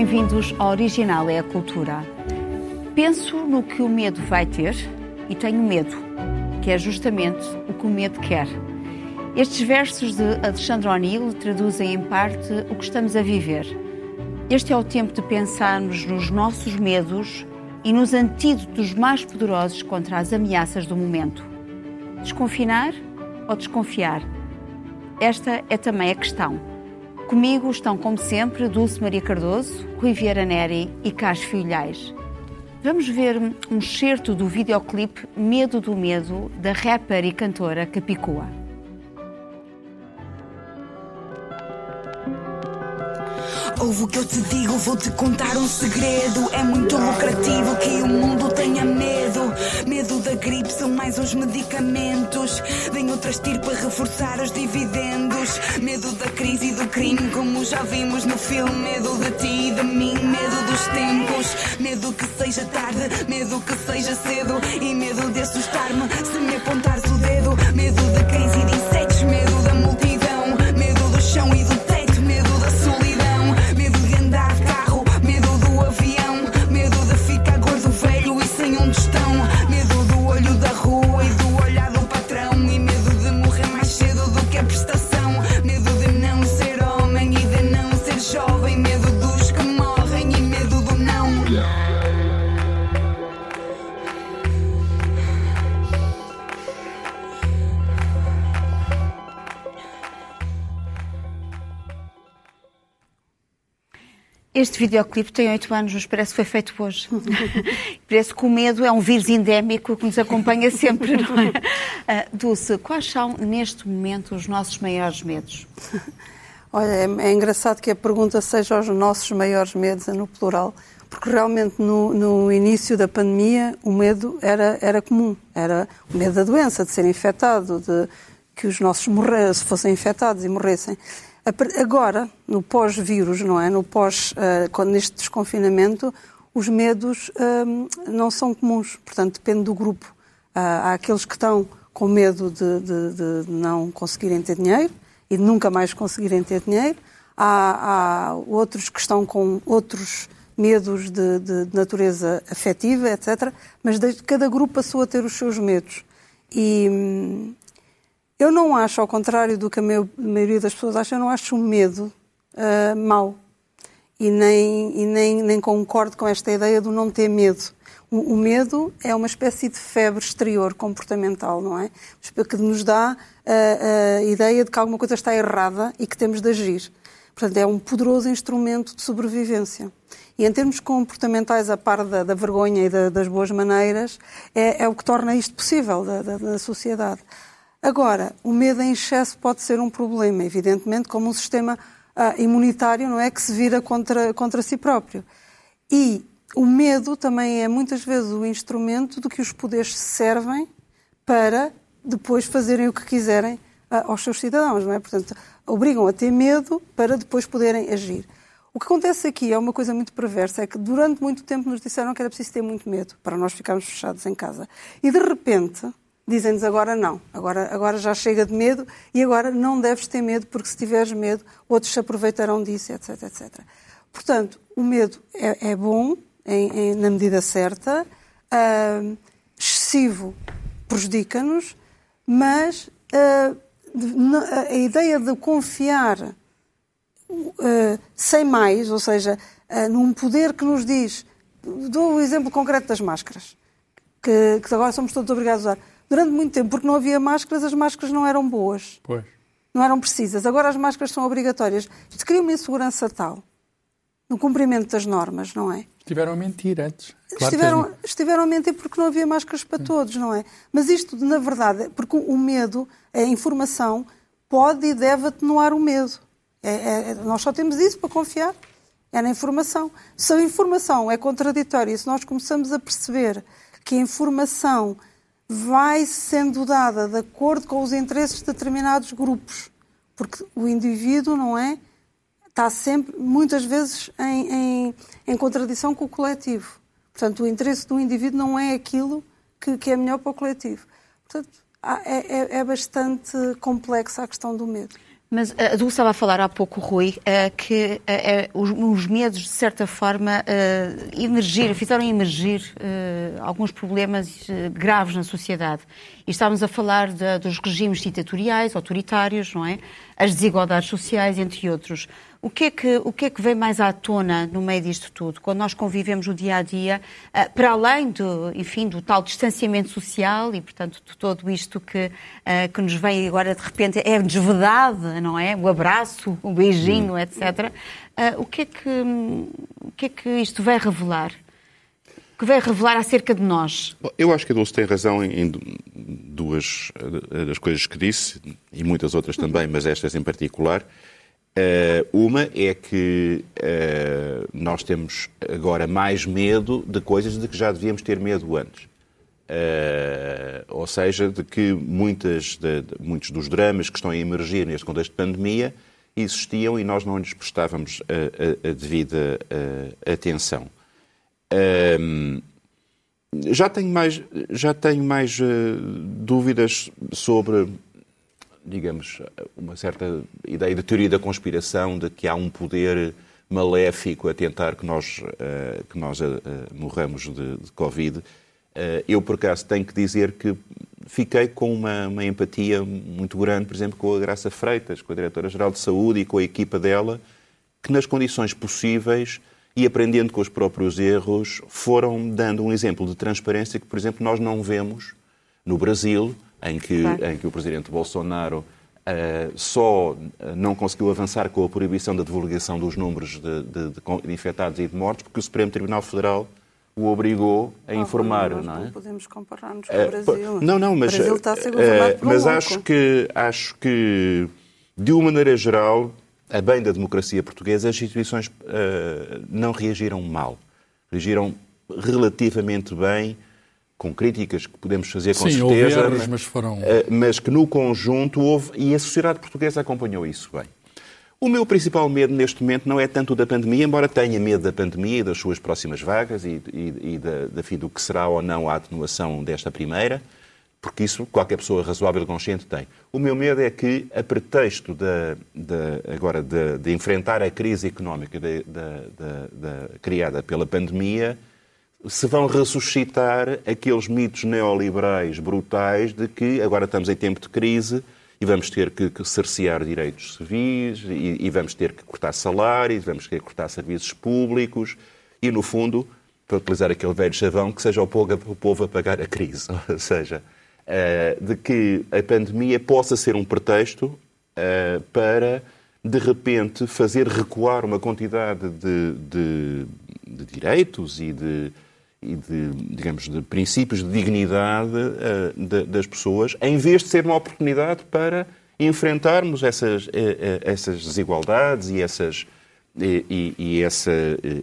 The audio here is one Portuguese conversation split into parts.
Bem-vindos ao Original é a Cultura. Penso no que o medo vai ter e tenho medo, que é justamente o que o medo quer. Estes versos de Alexandre O'Neill traduzem em parte o que estamos a viver. Este é o tempo de pensarmos nos nossos medos e nos antídotos mais poderosos contra as ameaças do momento. Desconfinar ou desconfiar? Esta é também a questão. Comigo estão, como sempre, Dulce Maria Cardoso, Rui Vieira Neri e Carlos Filhais. Vamos ver um excerto do videoclipe Medo do Medo, da rapper e cantora Capicua. Ouve o que eu te digo, vou-te contar um segredo. É muito lucrativo que o mundo tenha medo. Medo da gripe são mais uns medicamentos. Vem outras tir para reforçar os dividendos. Medo da crise e do crime, como já vimos no filme. Medo de ti e de mim, medo dos tempos. Medo que seja tarde, medo que seja cedo. E medo de assustar-me se me apontares o dedo. Medo da crise e de insetos, Este videoclipe tem oito anos, mas parece que foi feito hoje. parece que o medo é um vírus endémico que nos acompanha sempre, não é? Ah, Dulce, quais são neste momento os nossos maiores medos? Olha, é, é engraçado que a pergunta seja os nossos maiores medos, é no plural, porque realmente no, no início da pandemia o medo era, era comum. Era o medo da doença, de ser infectado, de que os nossos morre, fossem infectados e morressem. Agora, no pós-vírus, não é? No pós, quando neste desconfinamento, os medos hum, não são comuns. Portanto, depende do grupo. Ah, há aqueles que estão com medo de, de- de não conseguirem ter dinheiro e de nunca mais conseguirem ter dinheiro. Há, há outros que estão com outros medos de, de- natureza afetiva, etc. Mas cada grupo passou a ter os seus medos. E hum, eu não acho, ao contrário do que a maioria das pessoas acha, eu não acho o medo ah, mau. E, nem, e nem, nem concordo com esta ideia do não ter medo. O, o medo é uma espécie de febre exterior comportamental, não é? Que nos dá a, a ideia de que alguma coisa está errada e que temos de agir. Portanto, é um poderoso instrumento de sobrevivência. E em termos comportamentais, a par da, da vergonha e da- das boas maneiras, é, é o que torna isto possível da- da sociedade. Agora, o medo em excesso pode ser um problema, evidentemente, como um sistema ah, imunitário, não é? Que se vira contra, contra si próprio. E o medo também é muitas vezes o instrumento do que os poderes servem para depois fazerem o que quiserem ah, aos seus cidadãos, não é? Portanto, obrigam a ter medo para depois poderem agir. O que acontece aqui é uma coisa muito perversa, é que durante muito tempo nos disseram que era preciso ter muito medo para nós ficarmos fechados em casa. E de repente dizem-nos agora não, agora, agora já chega de medo e agora não deves ter medo porque se tiveres medo outros se aproveitarão disso, etc, etc. Portanto, o medo é, é bom em- em- na medida certa, ah, excessivo prejudica-nos, mas ah, na- a ideia de confiar uh, sem mais, ou seja, uh, num poder que nos diz. Dou o exemplo concreto das máscaras, que, que agora somos todos obrigados a usar. Durante muito tempo, porque não havia máscaras, as máscaras não eram boas, Pois. não eram precisas. Agora as máscaras são obrigatórias. Isto cria uma insegurança tal no cumprimento das normas, não é? Estiveram a mentir antes. Claro que estiveram, eles- estiveram a mentir porque não havia máscaras para todos, não é? Mas isto, na verdade, porque o medo, a informação, pode e deve atenuar o medo. É- é- é- nós só temos isso para confiar. É na informação. Se a informação é contraditória, se nós começamos a perceber que a informação vai sendo dada de acordo com os interesses de determinados grupos, porque o indivíduo, não é? está sempre, muitas vezes, em, em- em contradição com o coletivo. Portanto, o interesse do indivíduo não é aquilo que, que é melhor para o coletivo. Portanto, é, é- é bastante complexa a questão do medo. Mas a Dulce estava a falar há pouco, Rui, eh, que eh, os medos, de certa forma, emergiram, fizeram emergir alguns problemas graves na sociedade. E estávamos a falar de, dos regimes ditatoriais, autoritários, não é? As desigualdades sociais, entre outros. O que, é que, o que é que vem mais à tona no meio disto tudo, quando nós convivemos o dia a dia, uh, para além do, enfim, do tal distanciamento social e, portanto, de todo isto que, uh, que nos vem agora de repente é desvedado, não é? O abraço, o beijinho, hum. etc. Uh, o, que é que, o que é que isto vai revelar? O que vai revelar acerca de nós? Eu acho que a Dulce tem razão em duas das coisas que disse, e muitas outras também, mas estas em particular. Uh, uma é que uh, nós temos agora mais medo de coisas de que já devíamos ter medo antes. Uh, ou seja, de que muitas de, de, muitos dos dramas que estão a emergir neste contexto de pandemia existiam e nós não lhes prestávamos a, a, a devida atenção. já tenho mais, já tenho mais dúvidas sobre digamos, uma certa ideia de teoria da conspiração, de que há um poder maléfico a tentar que nós, uh, que nós uh, morramos de, de Covid. Uh, eu, por acaso, tenho que dizer que fiquei com uma, uma, empatia muito grande, por exemplo, com a Graça Freitas, com a Diretora-Geral de Saúde e com a equipa dela, que nas condições possíveis e aprendendo com os próprios erros, foram dando um exemplo de transparência que, por exemplo, nós não vemos no Brasil, em que, claro. em que o presidente Bolsonaro uh, só eh, não conseguiu avançar com a proibição da divulgação dos números de, de, de, infectados e de mortos, porque o Supremo Tribunal Federal o obrigou a informar, nós não é? Não podemos comparar-nos com o eh, Brasil. Não, não, mas, o Brasil está a ser governado por um mas acho que acho que de uma maneira geral, a bem da democracia portuguesa, as instituições uh, não reagiram mal, reagiram relativamente bem com críticas que podemos fazer com Sim, certeza, erros, mas, foram... Eh, mas que no conjunto houve, e a sociedade portuguesa acompanhou isso bem. O meu principal medo neste momento não é tanto da pandemia, embora tenha medo da pandemia e das suas próximas vagas e, e, e da, da, fim, do que será ou não a atenuação desta primeira, porque isso qualquer pessoa razoável e consciente tem. O meu medo é que, a pretexto de, de agora de, de, enfrentar a crise económica criada pela pandemia, se vão ressuscitar aqueles mitos neoliberais brutais de que agora estamos em tempo de crise e vamos ter que, cercear direitos civis e, e, vamos ter que cortar salários, vamos ter que cortar serviços públicos e, no fundo, para utilizar aquele velho chavão, que seja o povo, o povo a pagar a crise. Ou seja, uh, de que a pandemia possa ser um pretexto uh, para, de repente, fazer recuar uma quantidade de, de, de direitos e de e de, digamos, de princípios de dignidade uh, de, das pessoas, em vez de ser uma oportunidade para enfrentarmos essas, uh, essas desigualdades e essas e, e, essa,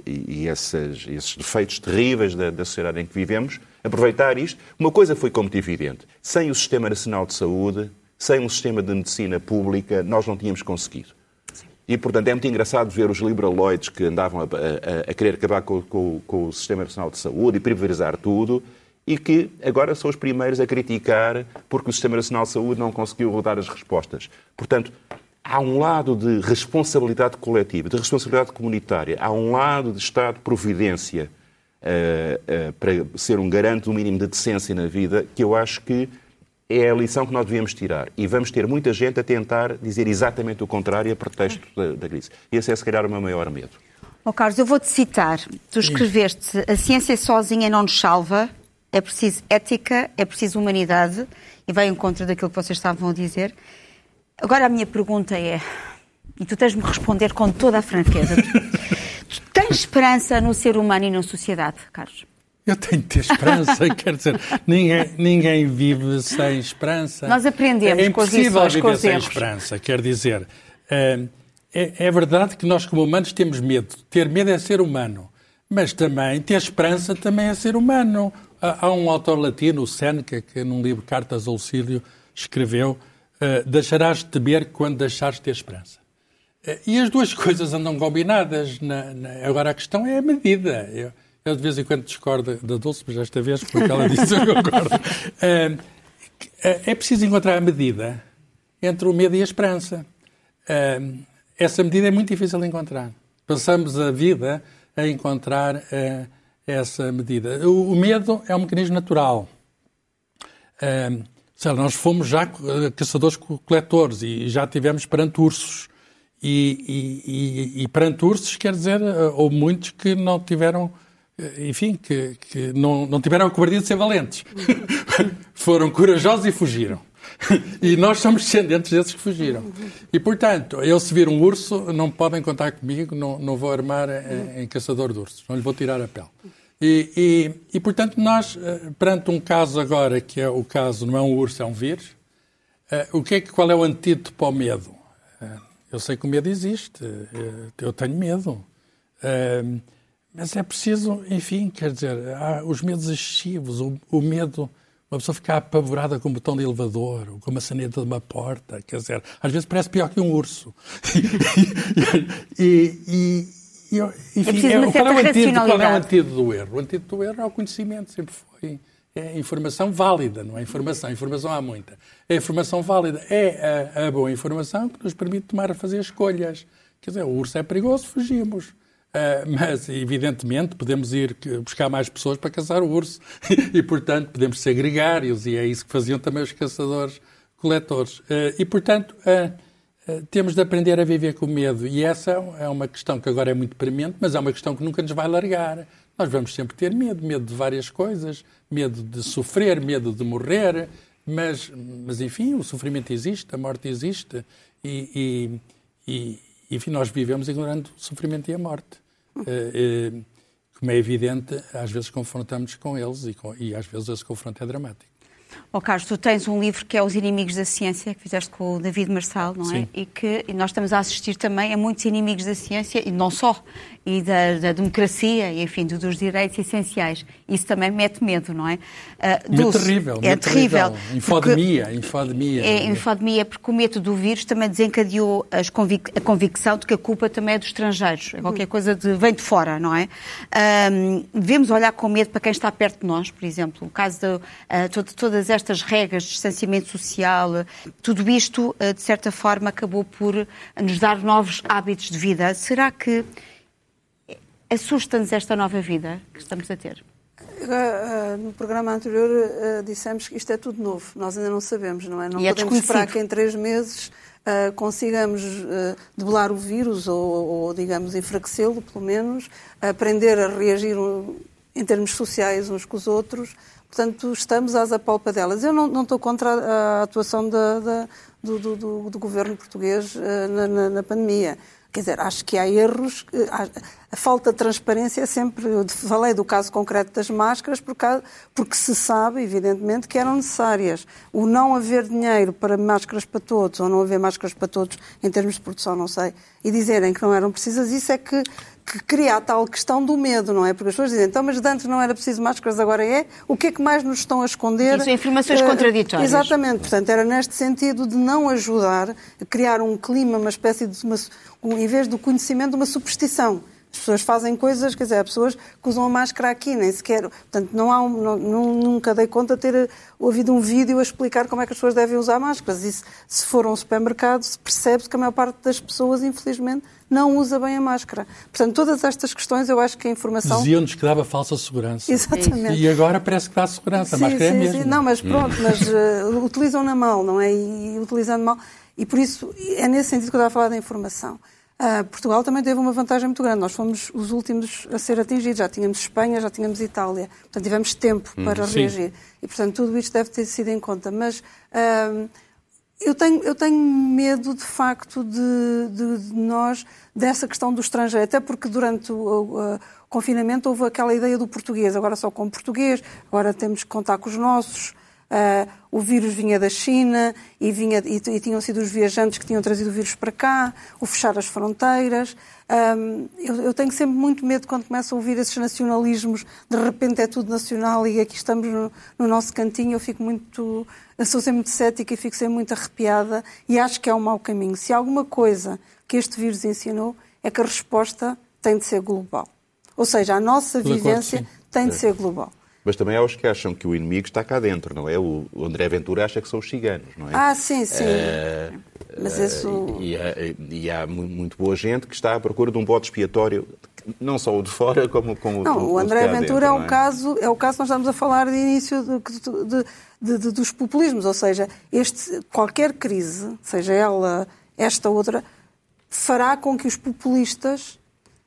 e essas, esses defeitos terríveis da, da, sociedade em que vivemos, aproveitar isto. Uma coisa foi como evidente: sem o Sistema Nacional de Saúde, sem um sistema de medicina pública, nós não tínhamos conseguido. E, portanto, é muito engraçado ver os liberaloides que andavam a, a, a querer acabar com, com, com, o Sistema Nacional de Saúde e privatizar tudo e que agora são os primeiros a criticar porque o Sistema Nacional de Saúde não conseguiu dar as respostas. Portanto, há um lado de responsabilidade coletiva, de responsabilidade comunitária, há um lado de Estado-providência uh, uh, para ser um garante do mínimo de decência na vida que eu acho que é a lição que nós devíamos tirar. E vamos ter muita gente a tentar dizer exatamente o contrário a pretexto da, da crise. Esse é, se calhar, o meu maior medo. Oh, Carlos, eu vou-te citar. Tu escreveste: a ciência sozinha não nos salva, é preciso ética, é preciso humanidade, e vai em contra daquilo que vocês estavam a dizer. Agora a minha pergunta é, e tu tens-me responder com toda a franqueza: tu tens esperança no ser humano e na sociedade, Carlos? Eu tenho de ter esperança, quer dizer, ninguém, ninguém vive sem esperança. Nós aprendemos é com as lições, com os sem erros. esperança, quer dizer, é, é, verdade que nós como humanos temos medo. Ter medo é ser humano, mas também ter esperança também é ser humano. Há um autor latino, o Seneca, que num livro Cartas ao Lucílio escreveu uh, deixarás de temer quando deixares de ter esperança. Uh, e as duas coisas andam combinadas. Na, na... Agora a questão é a medida. Eu, eu de vez em quando discordo da Dulce, mas esta vez, porque ela disse, eu concordo. É, é preciso encontrar a medida entre o medo e a esperança. Uh, essa medida é muito difícil de encontrar. Passamos a vida a encontrar uh, essa medida. O, o, medo é um mecanismo natural. Uh, lá, nós fomos já caçadores-coletores e já tivemos perante ursos. E, e, e, e, perante ursos, quer dizer, houve muitos que não tiveram, enfim, que, que não, não tiveram a cobardia de ser valentes. Foram corajosos e fugiram. e nós somos descendentes desses que fugiram. E, portanto, eu se vir um urso, não podem contar comigo, não, não vou armar em, em caçador de ursos, não lhe vou tirar a pele. E, e, e, portanto, nós, eh, perante um caso agora, que é o caso, não é um urso, é um vírus, o que é, qual é o antídoto para o medo? Eu sei que o medo existe, eu tenho medo. Mas é preciso, enfim, quer dizer, há os medos excessivos, o, o medo uma pessoa ficar apavorada com um botão de elevador ou com uma saneta de uma porta, quer dizer, às vezes parece pior que um urso. e, e, e, enfim, é, é qual, é o antídoto, qual é o antídoto do erro? O antídoto do erro é o conhecimento, sempre foi. É informação válida, não é informação. Informação há muita. A informação válida é a, a boa informação que nos permite tomar a fazer escolhas. Quer dizer, o urso é perigoso, fugimos. Uh, mas, evidentemente, podemos ir buscar mais pessoas para caçar o urso e, portanto, podemos ser gregários e é isso que faziam também os caçadores-coletores. Uh, e, portanto, uh, temos de aprender a viver com medo e essa é uma questão que agora é muito premente, mas é uma questão que nunca nos vai largar. Nós vamos sempre ter medo, medo de várias coisas, medo de sofrer, medo de morrer, mas, mas enfim, o sofrimento existe, a morte existe e, e, e enfim, nós vivemos ignorando o sofrimento e a morte. Eh, eh, como é evidente, às vezes confrontamos com eles e, com, e às vezes esse confronto é dramático. Oh, Carlos, tu tens um livro que é Os Inimigos da Ciência, que fizeste com o David Marçal, não é? Sim. E que e nós estamos a assistir também a muitos inimigos da ciência, e não só, e da, da democracia, e enfim, dos direitos essenciais. Isso também mete medo, não é? Uh, medo terrível. É terrível. Infodemia, infodemia. É infodemia, porque o medo do vírus também desencadeou convic a convicção de que a culpa também é dos estrangeiros. É qualquer coisa de, vem de fora, não é? Um, devemos olhar com medo para quem está perto de nós, por exemplo. O caso de uh, todo, todas estas regras de distanciamento social, tudo isto, uh, de certa forma, acabou por nos dar novos hábitos de vida. Será que Assusta-nos esta nova vida que estamos a ter? No programa anterior uh, dissemos que isto é tudo novo, nós ainda não sabemos, não é? Não e é podemos é esperar que em três meses uh, consigamos uh, debelar o vírus ou, ou digamos, enfraquecê-lo, pelo menos, aprender a reagir em termos sociais uns com os outros. Portanto, estamos às apalpadelas. Eu não, não estou contra a, a atuação da, da, do, do, do, do, governo português na, na, na pandemia. Quer dizer, acho que há erros, a falta de transparência é sempre. Eu falei do caso concreto das máscaras porque, se sabe, evidentemente, que eram necessárias. O não haver dinheiro para máscaras para todos, ou não haver máscaras para todos em termos de produção, não sei, e dizerem que não eram precisas, isso é que, que cria a tal questão do medo, não é? Porque as pessoas dizem, então, mas antes não era preciso máscaras, agora é. O que é que mais nos estão a esconder? Isso, informações uh, contraditórias. Exatamente. Portanto, era neste sentido de não ajudar a criar um clima, uma espécie de. Uma, um, em vez do conhecimento, uma superstição. As pessoas fazem coisas, quer dizer, há pessoas que usam a máscara aqui, nem sequer. Portanto, não há um, não, nunca dei conta de ter ouvido um vídeo a explicar como é que as pessoas devem usar máscaras. E se, se for a um supermercado, percebe-se que a maior parte das pessoas, infelizmente, não usa bem a máscara. Portanto, todas estas questões, eu acho que a informação. Diziam-nos que dava falsa segurança. Exatamente. E agora parece que dá segurança. Sim, a máscara é sim, é mesmo. Sim. Não, mas pronto, mas uh, utilizam-na mal, não é? E utilizando mal. E por isso, é nesse sentido que eu estava a falar da informação. Uh, Portugal também teve uma vantagem muito grande. Nós fomos os últimos a ser atingidos. Já tínhamos Espanha, já tínhamos Itália. Portanto, tivemos tempo hum, para reagir. E, portanto, tudo isto deve ter sido em conta. Mas uh, eu, tenho, eu tenho medo, de facto, de, de, de, nós, dessa questão do estrangeiro. Até porque durante o, o confinamento houve aquela ideia do português. Agora só com português, agora temos que contar com os nossos. Uh, o vírus vinha da China e, vinha, e, e, tinham sido os viajantes que tinham trazido o vírus para cá, o fechar as fronteiras. Um, eu, eu, tenho sempre muito medo quando começo a ouvir esses nacionalismos, de repente é tudo nacional e aqui estamos no, no nosso cantinho. Eu fico muito. Eu sou sempre muito cética e fico sempre muito arrepiada e acho que é um mau caminho. Se há alguma coisa que este vírus ensinou, é que a resposta tem de ser global. Ou seja, a nossa vivência tem de ser global. Mas também há os que acham que o inimigo está cá dentro, não é? O André Ventura acha que são os ciganos, não é? Ah, sim, sim. Uh, mas isso... E, há, e há muito boa gente que está à procura de um bode expiatório não só o de fora, como, como não, o, o André Ventura dentro, é, o é? caso, é o caso que nós estamos a falar de início de, de, de, dos populismos, ou seja, este, qualquer crise, seja ela esta ou outra, fará com que os populistas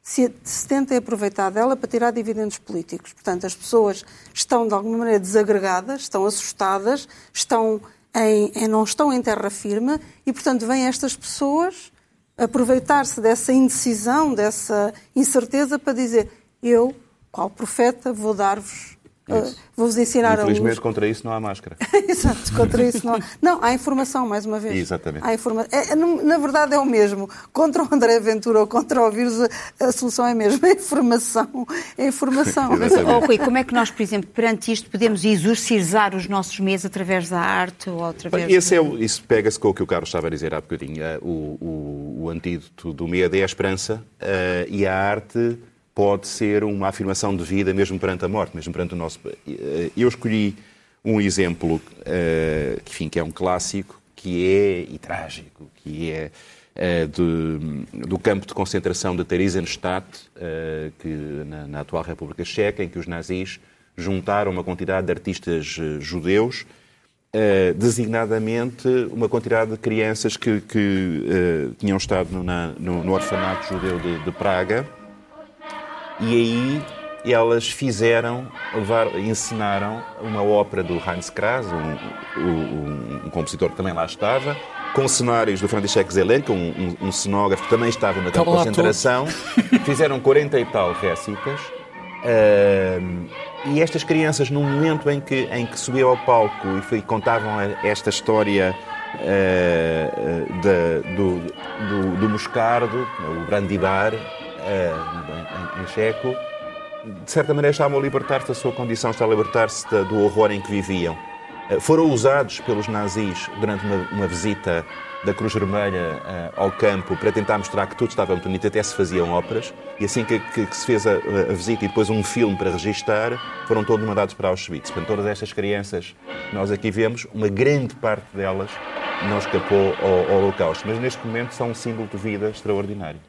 se, se tentem aproveitar dela para tirar dividendos políticos. Portanto, as pessoas estão de alguma maneira desagregadas, estão assustadas, estão em, em não estão em terra firme e, portanto, vêm estas pessoas aproveitar-se dessa indecisão, dessa incerteza para dizer eu, qual profeta, vou dar-vos Uh, Vou-vos ensinar Infelizmente, a Infelizmente, contra isso não há máscara. Exato, contra isso não há. Não, há informação, mais uma vez. Exatamente. Há informa... É, é na verdade, é o mesmo. Contra o André Ventura ou contra o vírus, a, a solução é a mesma. É informação. É informação. Mas, oh, Rui, como é que nós, por exemplo, perante isto, podemos exorcizar os nossos medos através da arte ou através. Bem, esse é o, isso pega-se com o que o Carlos estava a dizer há bocadinho. O, o, o antídoto do medo é a esperança uh, e a arte pode ser uma afirmação de vida mesmo perante a morte, mesmo perante o nosso. Eh, eu escolhi um exemplo que, enfim, que é um clássico, que é e trágico, que é de, do campo de concentração de Theresienstadt, que na, na, atual República Checa, em que os nazis juntaram uma quantidade de artistas judeus. Uh, designadamente uma quantidade de crianças que, que uh, tinham estado no, na, no, no orfanato judeu de, de Praga e aí elas fizeram, levar, ensinaram uma ópera do Heinz Kras, um, um, um, compositor que também lá estava, com cenários do František Zelenka, um, um, cenógrafo que também estava na concentração. Fizeram 40 e tal récitas. Uh, e estas crianças, no momento em que, em que subiu ao palco e foi, contavam esta história uh, do, do, do Moscardo, o Brandibar, em, em checo, de certa maneira estavam a libertar-se da sua condição, estavam a libertar-se do horror em que viviam. Eh, foram usados pelos nazis durante uma, uma visita da Cruz Vermelha uh, ao campo para tentar mostrar que tudo estava bonito, até se faziam óperas, e assim que, que, que se fez a, a, visita e depois um filme para registar, foram todos mandados para Auschwitz. Portanto, todas estas crianças que nós aqui vemos, uma grande parte delas não escapou ao, ao Holocausto, mas neste momento são um símbolo de vida extraordinário.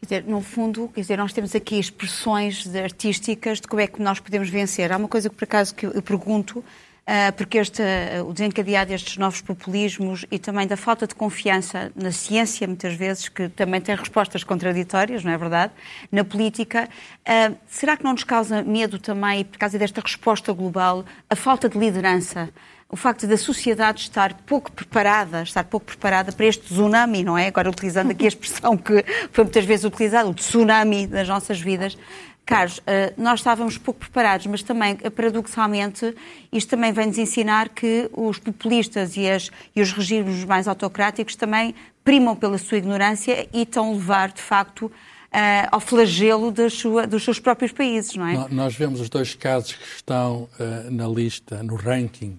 Quer dizer, no fundo, quer dizer, nós temos aqui expressões artísticas de como é que nós podemos vencer. Há uma coisa que, por acaso, que eu pergunto, uh, porque este, uh, o desencadear destes novos populismos e também da falta de confiança na ciência, muitas vezes, que também tem respostas contraditórias, não é verdade? Na política, uh, será que não nos causa medo também, por causa desta resposta global, a falta de liderança? O facto da sociedade estar pouco preparada, estar pouco preparada para este tsunami, não é? Agora utilizando aqui a expressão que foi muitas vezes utilizada, o tsunami das nossas vidas. Carlos, eh, nós estávamos pouco preparados, mas também, eh, paradoxalmente, isto também vem-nos ensinar que os populistas e, as, e, os regimes mais autocráticos também primam pela sua ignorância e estão a levar, de facto, Uh, ao flagelo sua, dos seus próprios países, não é? Nós vemos os dois casos que estão uh, na lista, no ranking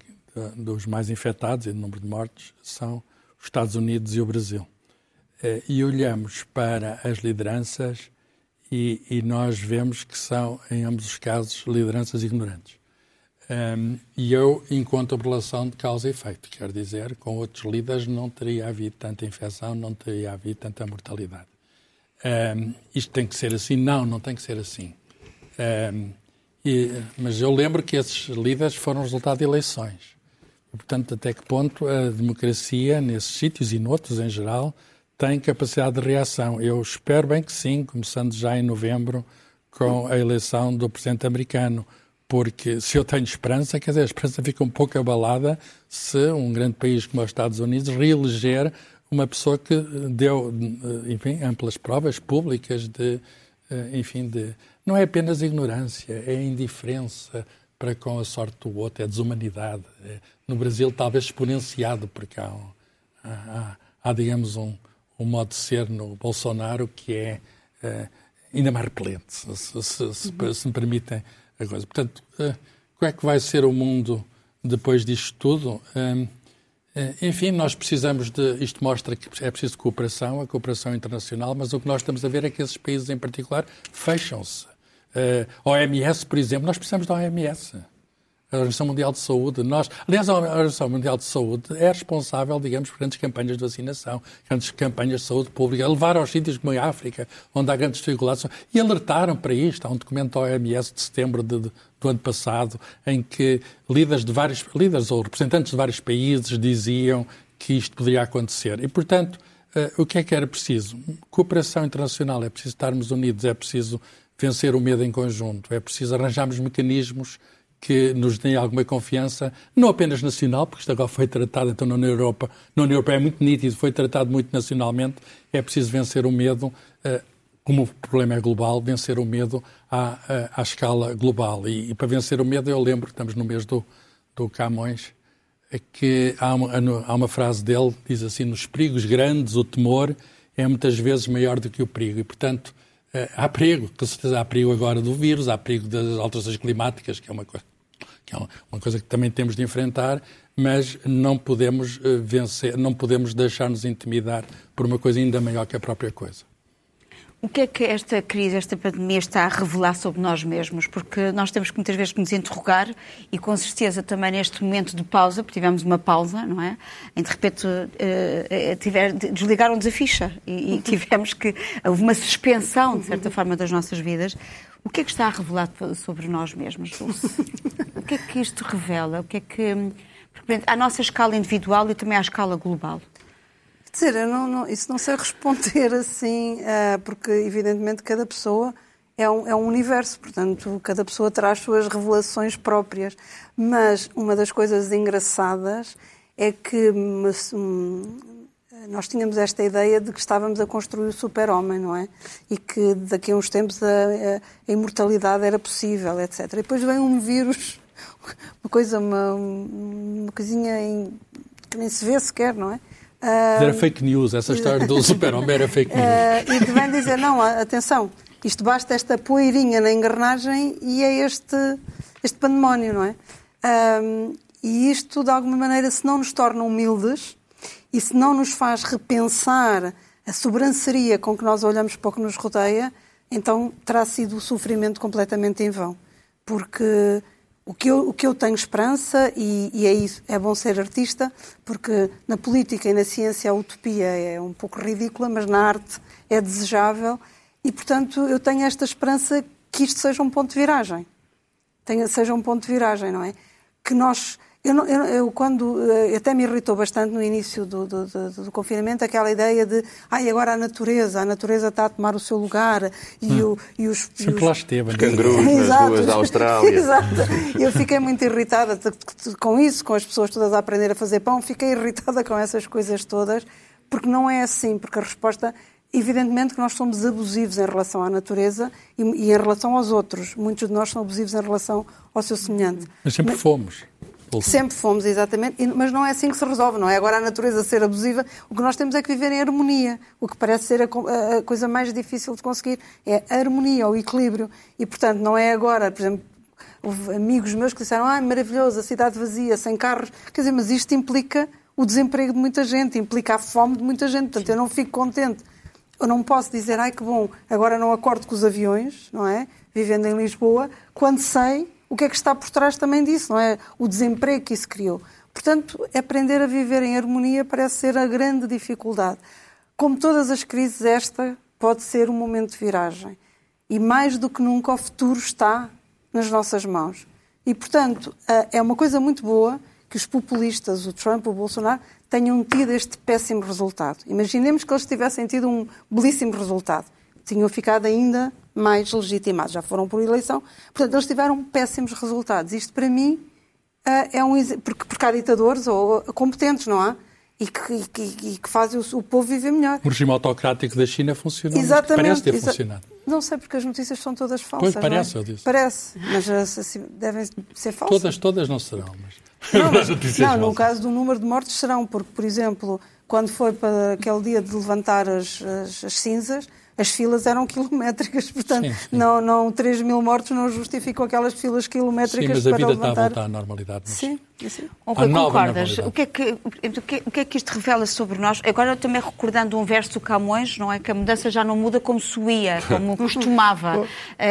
dos mais infectados e do número de mortes são os Estados Unidos e o Brasil. Eh, e olhamos para as lideranças e, e nós vemos que são, em ambos os casos, lideranças ignorantes. Um, e eu encontro a relação de causa e efeito, quer dizer, com outros líderes não teria havido tanta infecção, não teria havido tanta mortalidade. Um, isto tem que ser assim? Não, não tem que ser assim. Um, e, mas eu lembro que esses líderes foram resultado de eleições. Portanto, até que ponto a democracia, nesses sítios e noutros em geral, tem capacidade de reação? Eu espero bem que sim, começando já em novembro com a eleição do presidente americano. Porque se eu tenho esperança, quer dizer, a esperança fica um pouco abalada se um grande país como os Estados Unidos reeleger uma pessoa que deu, enfim, amplas provas públicas de, enfim, de. Não é apenas ignorância, é indiferença, para com a sorte do outro, é desumanidade. É, no Brasil, talvez exponenciado, porque há, há, há digamos, um, um, modo de ser no Bolsonaro que é, é ainda mais repelente, se, se, se, se, me permitem a coisa. Portanto, uh, como é que vai ser o mundo depois disto tudo? Uh, enfim, nós precisamos de. Isto mostra que é preciso cooperação, a cooperação internacional, mas o que nós estamos a ver é que esses países em particular fecham-se Uh, OMS, por exemplo, nós precisamos da OMS. A Organização Mundial de Saúde, nós, aliás, a Organização Mundial de Saúde é responsável, digamos, por grandes campanhas de vacinação, grandes campanhas de saúde pública, a levar aos sítios como a África, onde há grandes dificuldades, e alertaram para isto. Há um documento da OMS de setembro de, de, do ano passado, em que líderes de vários, líderes ou representantes de vários países diziam que isto poderia acontecer. E, portanto, uh, o que é que era preciso? Cooperação internacional, é preciso estarmos unidos, é preciso vencer o medo em conjunto, é preciso arranjarmos mecanismos que nos deem alguma confiança, não apenas nacional, porque isto agora foi tratado então na União Europeia, na União Europeia é muito nítido, foi tratado muito nacionalmente, é preciso vencer o medo, eh, como o problema é global, vencer o medo à, eh, à escala global. E, e, para vencer o medo, eu lembro que estamos no mês do, do Camões, é que há uma, há uma frase dele, diz assim, nos perigos grandes o temor é muitas vezes maior do que o perigo. E, portanto, eh, há perigo, com certeza há perigo agora do vírus, há perigo das alterações climáticas, que é uma coisa que, é uma coisa que também temos de enfrentar, mas não podemos eh, vencer, não podemos deixar-nos intimidar por uma coisa ainda maior que a própria coisa. O que é que esta crise, esta pandemia está a revelar sobre nós mesmos? Porque nós temos que muitas vezes nos interrogar e com certeza também neste momento de pausa, porque tivemos uma pausa, não é? Em de repente uh, tiver, desligaram-nos a ficha e, e tive que. Houve uma suspensão, de certa forma, das nossas vidas. O que é que está a revelar sobre nós mesmos, Dulce? o que é que isto revela? O que é que. À nossa escala individual e também à escala global dizer, não, não, isso não sei responder assim, uh, porque evidentemente cada pessoa é um, é um universo, portanto, cada pessoa traz suas revelações próprias. Mas uma das coisas engraçadas é que hum, nós tínhamos esta ideia de que estávamos a construir o super-homem, não é? E que daqui a uns tempos a, a, a, imortalidade era possível, etc. E depois vem um vírus, uma coisa, uma, uma coisinha em, que nem se vê sequer, não é? Uh, era fake news, essa história do super-homem era fake news. Uh, e que vem dizer, não, atenção, isto basta esta poeirinha na engrenagem e é este, este pandemónio, não é? Uh, e isto, de alguma maneira, se não nos torna humildes e se não nos faz repensar a sobranceria com que nós olhamos para o que nos rodeia, então terá sido o sofrimento completamente em vão. Porque o que eu, o que eu tenho esperança, e, e é isso, é bom ser artista, porque na política e na ciência a utopia é um pouco ridícula, mas na arte é desejável, e portanto eu tenho esta esperança que isto seja um ponto de viragem. Tenha, seja um ponto de viragem, não é? Que nós eu, não, eu, eu, quando eh, até me irritou bastante no início do, do, do, do, confinamento aquela ideia de ai agora a natureza, a natureza está a tomar o seu lugar e, hum. o, e os, Sempre os... lá esteve. Os cangurus nas ruas da Austrália. Exato. Eu fiquei muito irritada com isso, com as pessoas todas a aprender a fazer pão, fiquei irritada com essas coisas todas, porque não é assim, porque a resposta Evidentemente que nós somos abusivos em relação à natureza e, e, em relação aos outros. Muitos de nós são abusivos em relação ao seu semelhante. Mas sempre Mas, fomos. Sempre fomos, exatamente, mas não é assim que se resolve, não é? Agora a natureza ser abusiva, o que nós temos é que viver em harmonia. O que parece ser a, a coisa mais difícil de conseguir é a harmonia, o equilíbrio. E, portanto, não é agora, por exemplo, houve amigos meus que disseram, ah, maravilhoso, a cidade vazia, sem carros. Quer dizer, mas isto implica o desemprego de muita gente, implica a fome de muita gente. Portanto, eu não fico contente. Eu não posso dizer, ai que bom, agora não acordo com os aviões, não é? Vivendo em Lisboa, quando sei o que é que está por trás também disso, não é? O desemprego que isso criou. Portanto, aprender a viver em harmonia parece ser a grande dificuldade. Como todas as crises, esta pode ser um momento de viragem. E mais do que nunca, o futuro está nas nossas mãos. E, portanto, é uma coisa muito boa que os populistas, o Trump, o Bolsonaro, tenham tido este péssimo resultado. Imaginemos que eles tivessem tido um belíssimo resultado. Tinham ficado ainda mais legitimados, já foram por eleição. Portanto, eles tiveram péssimos resultados. Isto, para mim, eh, é um porque, porque há ditadores ou competentes, não há? E que, que, e que fazem o, o, povo viver melhor. O regime autocrático da China funcionou. Exatamente. Parece ter funcionado. Não sei, porque as notícias são todas falsas. Pois, parece, é? eu disse. Parece, mas assim, devem ser falsas. Todas, todas não serão, mas... Não, mas, não no caso do número de mortes serão, porque, por exemplo, quando foi para aquele dia de levantar as, as, as cinzas, as filas eram quilométricas, portanto, sim, sim. Não, não 3 mil mortos não justificam aquelas filas quilométricas sim, mas a vida levantar... está a voltar à normalidade. Mas... Sim, sim. Concordas? O que, é que, o, que, o que é que isto revela sobre nós? Agora também recordando um verso do Camões, não é? Que a mudança já não muda como suía, como costumava. uh,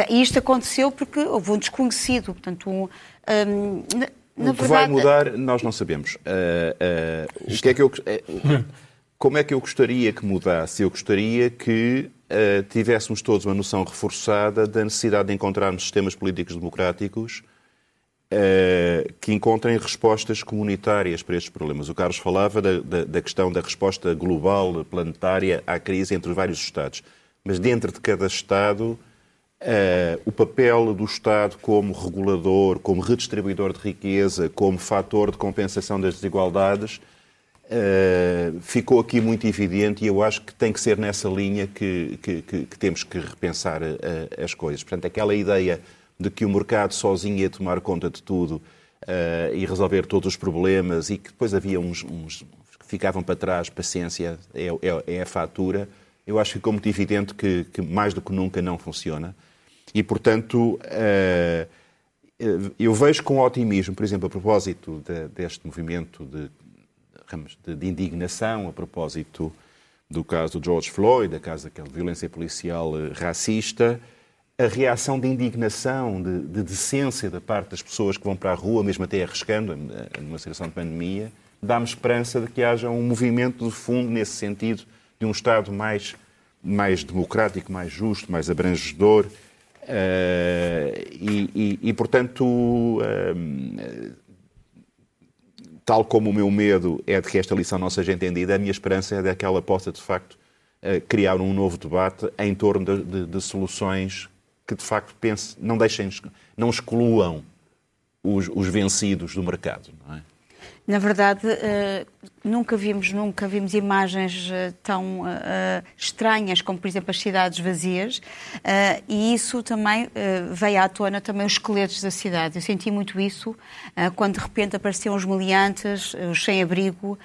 e isto aconteceu porque houve um desconhecido, portanto, um, um, na, o que verdade... vai mudar, nós não sabemos. Uh, uh, o que é que eu, como é que eu gostaria que mudasse? Eu gostaria que uh, tivéssemos todos uma noção reforçada da necessidade de encontrarmos sistemas políticos democráticos uh, que encontrem respostas comunitárias para estes problemas. O Carlos falava da, da, da, questão da resposta global, planetária à crise entre vários Estados. Mas dentro de cada Estado, uh, o papel do Estado como regulador, como redistribuidor de riqueza, como fator de compensação das desigualdades Uh, ficou aqui muito evidente e eu acho que tem que ser nessa linha que, que, que, que temos que repensar uh, as coisas. Portanto, aquela ideia de que o mercado sozinho ia tomar conta de tudo uh, e resolver todos os problemas e que depois havia uns, uns que ficavam para trás, paciência é, é, é, a fatura, eu acho que ficou muito evidente que, que mais do que nunca não funciona. E, portanto, eu vejo com otimismo, por exemplo, a propósito de, deste movimento de de, de indignação a propósito do caso do George Floyd, da caso daquela violência policial eh, racista, a reação de indignação, de, de, decência da parte das pessoas que vão para a rua, mesmo até arriscando numa situação de pandemia, dá-me esperança de que haja um movimento de fundo nesse sentido de um Estado mais, mais democrático, mais justo, mais abrangedor. Uh, e, e, e, portanto, uh, tal como o meu medo é de que esta lição não seja entendida, a minha esperança é de que ela possa, de facto, eh, criar um novo debate em torno de, de, de soluções que, de facto, pense, não deixem, não excluam os, os vencidos do mercado. Não é? Na verdade, uh, nunca vimos, nunca vimos imagens uh, tão uh, estranhas como, por exemplo, as cidades vazias, e isso também veio à tona também os esqueletos da cidade. Eu senti muito isso quando de repente apareciam os meliantes, os sem-abrigo,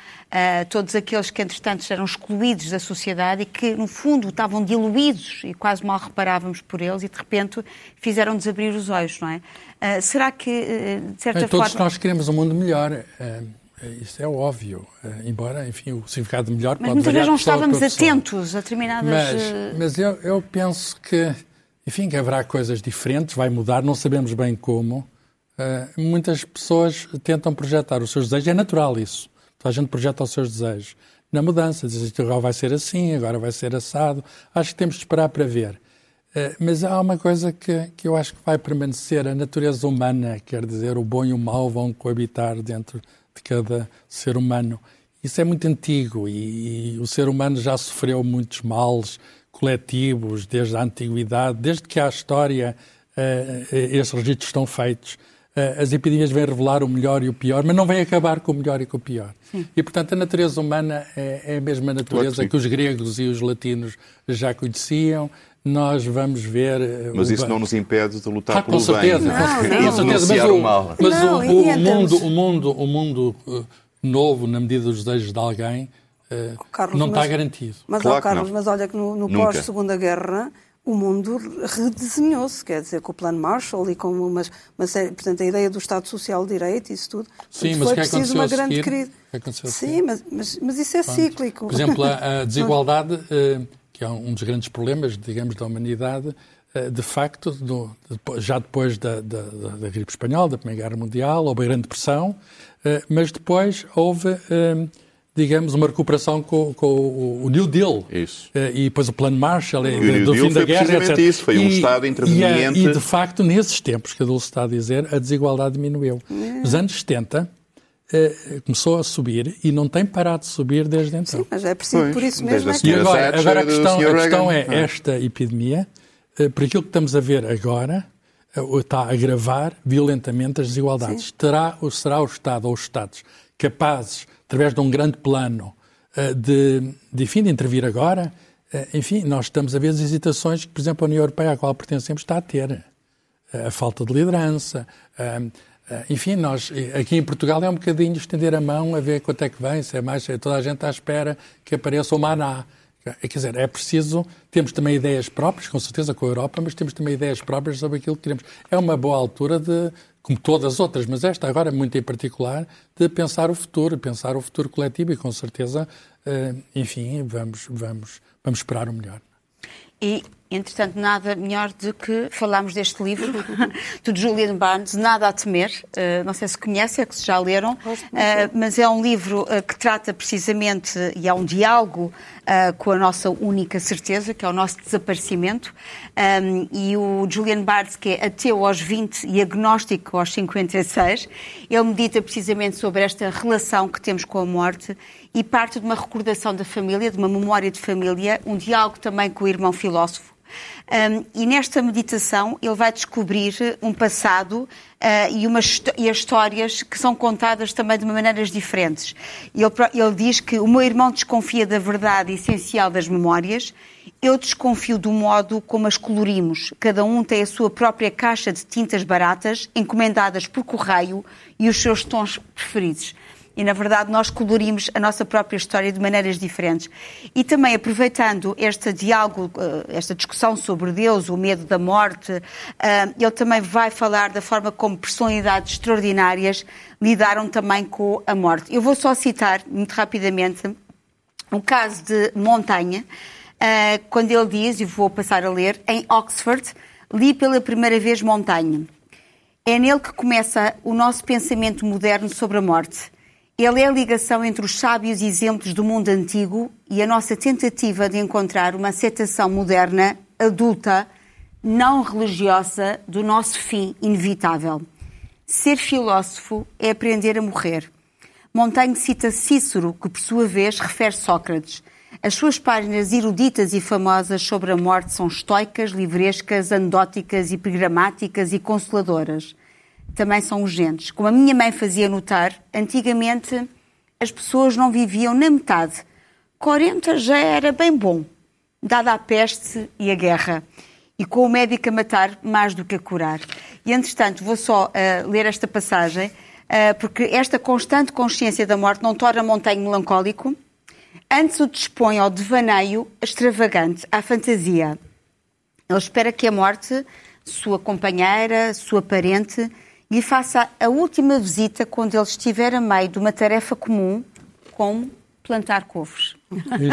todos aqueles que, entretanto, eram excluídos da sociedade e que, no fundo, estavam diluídos e quase mal reparávamos por eles e, de repente, fizeram-nos abrir os olhos, não é? será que, de certa Bem, forma... Todos nós queremos um mundo melhor. Isso é óbvio, embora, enfim, o significado melhor mas pode muitas vezes não estávamos atentos a determinadas... Mas, mas eu, eu, penso que, enfim, que haverá coisas diferentes, vai mudar, não sabemos bem como. Uh, muitas pessoas tentam projetar os seus desejos, é natural isso. Toda a gente projeta os seus desejos. Na mudança, diz que agora vai ser assim, agora vai ser assado. Acho que temos de esperar para ver. Uh, mas há uma coisa que, que eu acho que vai permanecer, a natureza humana, quer dizer, o bom e o mau vão coabitar dentro de cada ser humano. Isso é muito antigo e, e o ser humano já sofreu muitos males coletivos desde a antiguidade, desde que há história, uh, esses registros estão feitos. Uh, as epidemias vêm revelar o melhor e o pior, mas não vêm acabar com o melhor e com o pior. Sim. E, portanto, a natureza humana é, é a mesma natureza claro que, que, os gregos e os latinos já conheciam. Nós vamos ver. Mas isso não nos impede de lutar ah, pelo com certeza, bem. Não, não. Com certeza, mas, o, mal. mas não, o, o, mundo, o mundo, o mundo uh, novo, na medida dos desejos de alguém, uh, Carlos, não mas, está garantido. Mas, claro Carlos, mas olha que no, no pós-segunda guerra o mundo redesenhou-se, quer dizer, com o plano Marshall e com uma, uma série, portanto, a ideia do Estado Social de Direito e isso tudo. Sim, mas foi que preciso uma grande crise. Sim, mas, mas, mas, isso é Pronto. cíclico. Por exemplo, a, a desigualdade, uh, que é um dos grandes problemas, digamos, da humanidade, uh, de facto, já depois da, da, da, gripe espanhola, da Primeira Guerra Mundial, houve a Grande Depressão, uh, mas depois houve digamos, uma recuperação com, com o New Deal. Isso. Eh, e depois o plano Marshall, e o do fim da guerra, etc. isso, foi um e, Estado interveniente. E, e, de facto, nesses tempos que a Dulce está a dizer, a desigualdade diminuiu. É. Nos anos 70, eh, começou a subir e não tem parado de subir desde então. Sim, mas é preciso pois, por isso mesmo. É que... E agora, agora a, questão, a questão é esta epidemia, eh, por aquilo que estamos a ver agora, está a agravar violentamente as desigualdades. Terá, será o Estado ou os Estados capazes através de um grande plano eh, de, de, enfim, de intervir agora, eh, enfim, nós estamos a ver as hesitações que, por exemplo, a União Europeia, à qual pertencemos, está a ter. Eh, a falta de liderança. Enfim, nós, aqui em Portugal é um bocadinho estender a mão a ver quanto é que vem, se é mais, toda a gente está à espera que apareça o maná, Quer dizer, é preciso, temos também ideias próprias, com certeza com a Europa, mas temos também ideias próprias sobre aquilo que queremos. É uma boa altura de, como todas as outras, mas esta agora muito em particular, de pensar o futuro, pensar o futuro coletivo e com certeza, eh, enfim, vamos, vamos, vamos esperar o melhor. E Entretanto, nada melhor do que falarmos deste livro, do Julian Barnes, Nada a Temer. Uh, não sei se conhecem, é que se já leram, uh, mas é um livro uh, que trata precisamente, e é um diálogo com a nossa única certeza, que é o nosso desaparecimento. Um, e o Julian Barnes, que é ateu aos 20 e agnóstico aos 56, ele medita precisamente sobre esta relação que temos com a morte e parte de uma recordação da família, de uma memória de família, um diálogo também com o irmão filósofo um, e nesta meditação ele vai descobrir um passado uh, e, e as histórias que são contadas também de maneiras diferentes. Ele, ele diz que o meu irmão desconfia da verdade essencial das memórias, eu desconfio do modo como as colorimos. Cada um tem a sua própria caixa de tintas baratas, encomendadas por correio e os seus tons preferidos e, na verdade, nós colorimos a nossa própria história de maneiras diferentes. E também, aproveitando este diálogo, eh, esta discussão sobre Deus, o medo da morte, eh, ele também vai falar da forma como personalidades extraordinárias lidaram também com a morte. Eu vou só citar, muito rapidamente, o caso de Montanha, eh, quando ele diz, e vou passar a ler, em Oxford, li pela primeira vez Montanha. É nele que começa o nosso pensamento moderno sobre a morte. Ele é a ligação entre os sábios exemplos do mundo antigo e a nossa tentativa de encontrar uma aceitação moderna, adulta, não religiosa do nosso fim inevitável. Ser filósofo é aprender a morrer. Montaigne cita Cícero, que por sua vez refere Sócrates. As suas páginas eruditas e famosas sobre a morte são estoicas, livrescas, anedóticas, epigramáticas e consoladoras também são urgentes. Como a minha mãe fazia notar, antigamente as pessoas não viviam na metade. 40 já era bem bom, dada a peste e a guerra. E com o médico a matar mais do que a curar. E, entretanto, vou só uh, ler esta passagem, uh, porque esta constante consciência da morte não torna Montaigne melancólico, antes o dispõe ao devaneio extravagante, à fantasia. Ele espera que a morte, sua companheira, sua parente, lhe faça a última visita quando ele estiver a meio de uma tarefa comum, como plantar couves.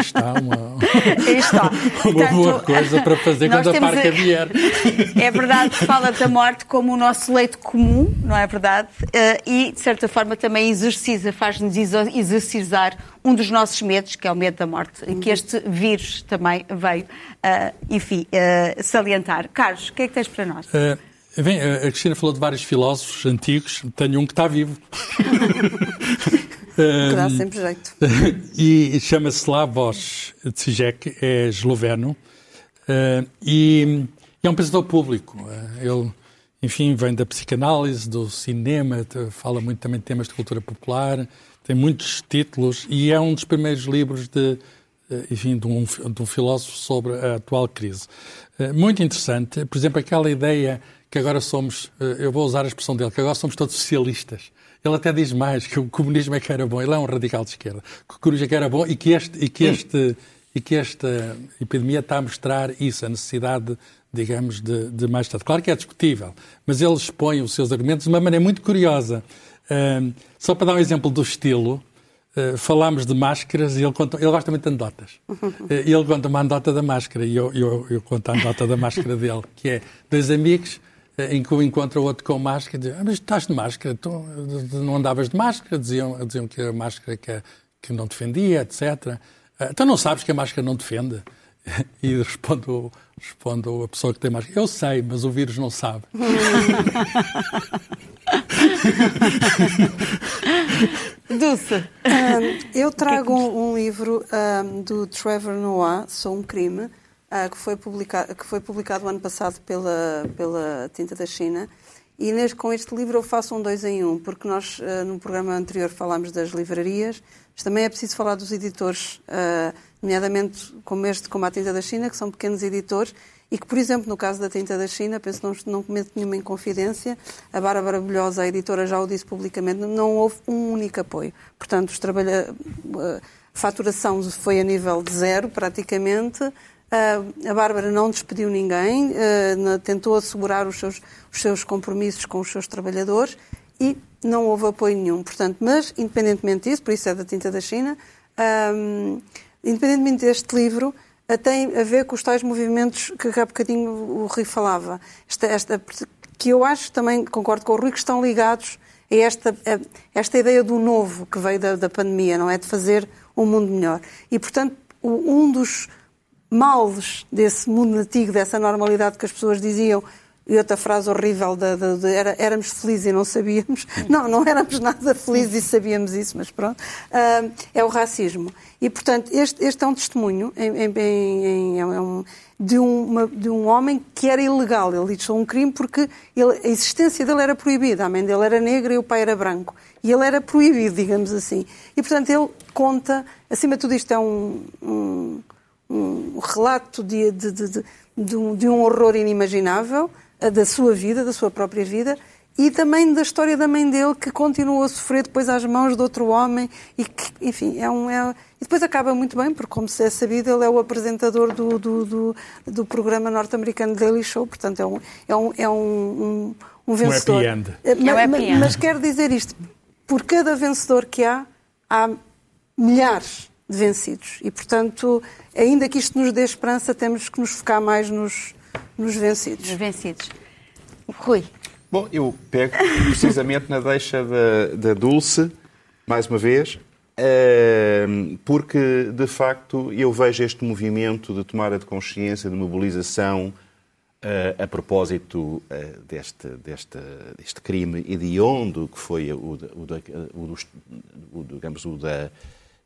está uma, está. uma Portanto, boa coisa para fazer quando a parca a... vier. É verdade que fala da morte como o nosso leito comum, não é verdade? Eh, e, de certa forma, também exercisa, faz-nos exercizar um dos nossos medos, que é o medo da morte, que este vírus também veio, eh, enfim, eh, salientar. Carlos, o que é que tens para nós? Uh... Bem, a Cristina falou de vários filósofos antigos, tenho um que está vivo. que dá sempre jeito. e chama-se Slavos Zizek, é esloveno, e é um pensador público. Ele, enfim, vem da psicanálise, do cinema, fala muito também de temas de cultura popular, tem muitos títulos e é um dos primeiros livros de, enfim, de um, de um filósofo sobre a atual crise. Muito interessante, por exemplo, aquela ideia que agora somos, eh, eu vou usar a expressão dele, que agora somos todos socialistas. Ele até diz mais que o comunismo é que era bom. Ele é um radical de esquerda. Que o comunismo é que era bom e que, este, e, que este, e que esta epidemia está a mostrar isso, a necessidade, digamos, de, de mais Estado. Claro que é discutível, mas ele expõe os seus argumentos de uma maneira muito curiosa. Uh, só para dar um exemplo do estilo, uh, falámos de máscaras e ele, conta, ele gosta muito de anedotas. Uh, ele conta uma anedota da máscara e eu, eu, eu conto a anedota da máscara dele, que é dois amigos em que o encontra outro com máscara e diz, ah, mas estás de máscara, tu não andavas de máscara, diziam, diziam que a máscara que, que não defendia, etc. Ah, então não sabes que a máscara não defende? E responde, responde a pessoa que tem máscara, eu sei, mas o vírus não sabe. Dulce. Um, eu trago um, um livro um, do Trevor Noah, Sou um Crime, uh, que, foi publicado, que foi publicado ano passado pela, pela Tinta da China. E neste, com este livro eu faço um dois em um, porque nós uh, no programa anterior falámos das livrarias, mas também é preciso falar dos editores, uh, nomeadamente como este, como a Tinta da China, que são pequenos editores e que, por exemplo, no caso da Tinta da China, penso não, não cometo nenhuma inconfidência, a Bárbara Bulhosa, a editora, já o disse publicamente, não houve um único apoio. Portanto, os trabalha, faturação foi a nível de zero, praticamente. Uh, a Bárbara não despediu ninguém, uh, tentou assegurar os seus, os seus compromissos com os seus trabalhadores e não houve apoio nenhum. Portanto, mas, independentemente disso, por isso é da tinta da China, um, independentemente deste livro, tem a ver com os tais movimentos que há bocadinho o Rui falava. Esta, esta, que eu acho, também concordo com o Rui, que estão ligados a esta, a esta ideia do novo que veio da, da pandemia, não é? De fazer um mundo melhor. E, portanto, um dos males desse mundo antigo, dessa normalidade que as pessoas diziam, e outra frase horrível de, de, de era, éramos felizes e não sabíamos. Não, não éramos nada felizes e sabíamos isso, mas pronto. Uh, é o racismo. E, portanto, este, este é um testemunho em, em, em, é um, de, uma, de um homem que era ilegal. Ele deixou um crime porque ele, a existência dele era proibida. A mãe dele era negra e o pai era branco. E ele era proibido, digamos assim. E, portanto, ele conta, acima de tudo isto é um, um, um relato de, de, de, de, um, de um horror inimaginável da sua vida, da sua própria vida, e também da história da mãe dele, que continuou a sofrer depois às mãos de outro homem, e que, enfim, é um. É... E depois acaba muito bem, porque, como se é sabido, ele é o apresentador do, do, do, do programa norte-americano Daily Show, portanto, é um, é um, é um, um, um vencedor. Um happy end. É um happy mas, end. mas quero dizer isto: por cada vencedor que há, há milhares de vencidos. E, portanto, ainda que isto nos dê esperança, temos que nos focar mais nos, nos vencidos. Nos vencidos. Rui. Bom, eu pego precisamente na deixa da, da Dulce, mais uma vez, ehm, porque de facto eu vejo este movimento de tomada de consciência, de mobilização eh, a propósito eh, deste, deste, deste crime hediondo que foi o, o, o, do, o digamos, o da,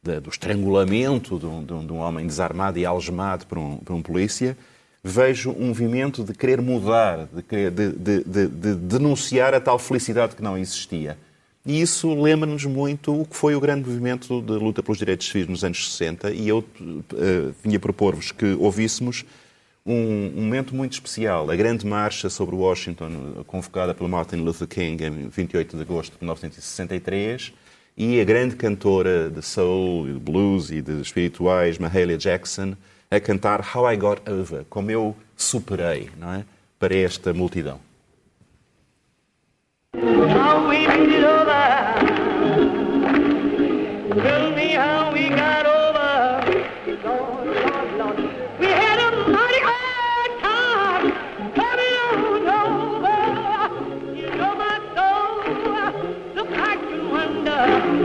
da, do estrangulamento de um, de um, homem desarmado e algemado por um, por um polícia vejo um movimento de querer mudar, de, de, de, de denunciar a tal felicidade que não existia. E isso lembra-nos muito o que foi o grande movimento de luta pelos direitos civis nos anos 60, e eu uh, vinha propor-vos que ouvíssemos um, um, momento muito especial, a grande marcha sobre Washington, convocada pelo Martin Luther King em 28 de agosto de 1963, e a grande cantora de soul, blues e de espirituais, Mahalia Jackson, a cantar How I Got Over, como eu superei, não é? Para esta multidão. How we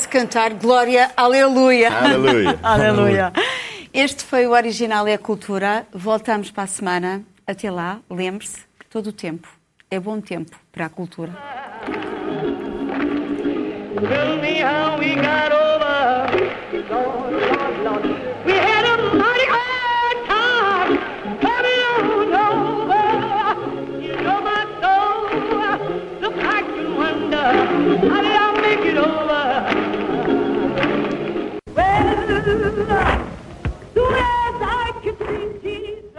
Apetece cantar Glória, Aleluia. Aleluia. Aleluia. Este foi o Original é a Cultura. Voltamos para a semana. Até lá, lembre-se que todo o tempo é bom tempo para a cultura. Tell me how we got over. Lord, Lord, Lord. We had a mighty hard time coming on over. You know my soul. Look, I can wonder how did Sure, I could see